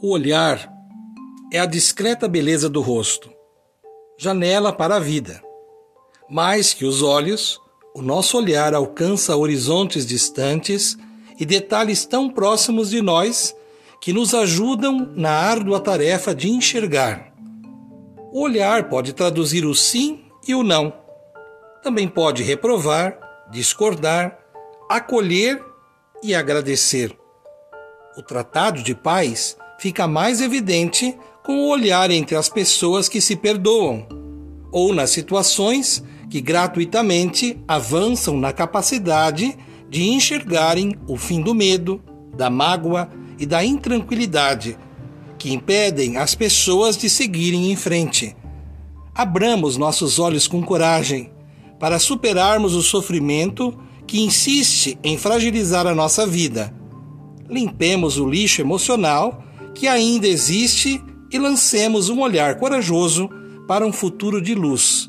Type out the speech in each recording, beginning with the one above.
O olhar é a discreta beleza do rosto, janela para a vida. Mais que os olhos, o nosso olhar alcança horizontes distantes e detalhes tão próximos de nós que nos ajudam na árdua tarefa de enxergar. O olhar pode traduzir o sim e o não. Também pode reprovar, discordar, acolher e agradecer. O tratado de paz fica mais evidente com o olhar entre as pessoas que se perdoam, ou nas situações que gratuitamente avançam na capacidade de enxergarem o fim do medo, da mágoa e da intranquilidade que impedem as pessoas de seguirem em frente. Abramos nossos olhos com coragem para superarmos o sofrimento que insiste em fragilizar a nossa vida. Limpemos o lixo emocional que ainda existe e lancemos um olhar corajoso para um futuro de luz.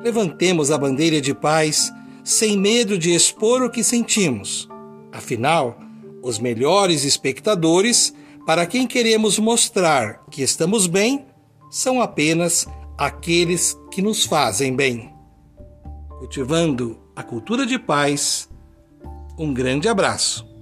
Levantemos a bandeira de paz sem medo de expor o que sentimos. Afinal, os melhores espectadores para quem queremos mostrar que estamos bem são apenas aqueles que nos fazem bem. Cultivando a cultura de paz, um grande abraço.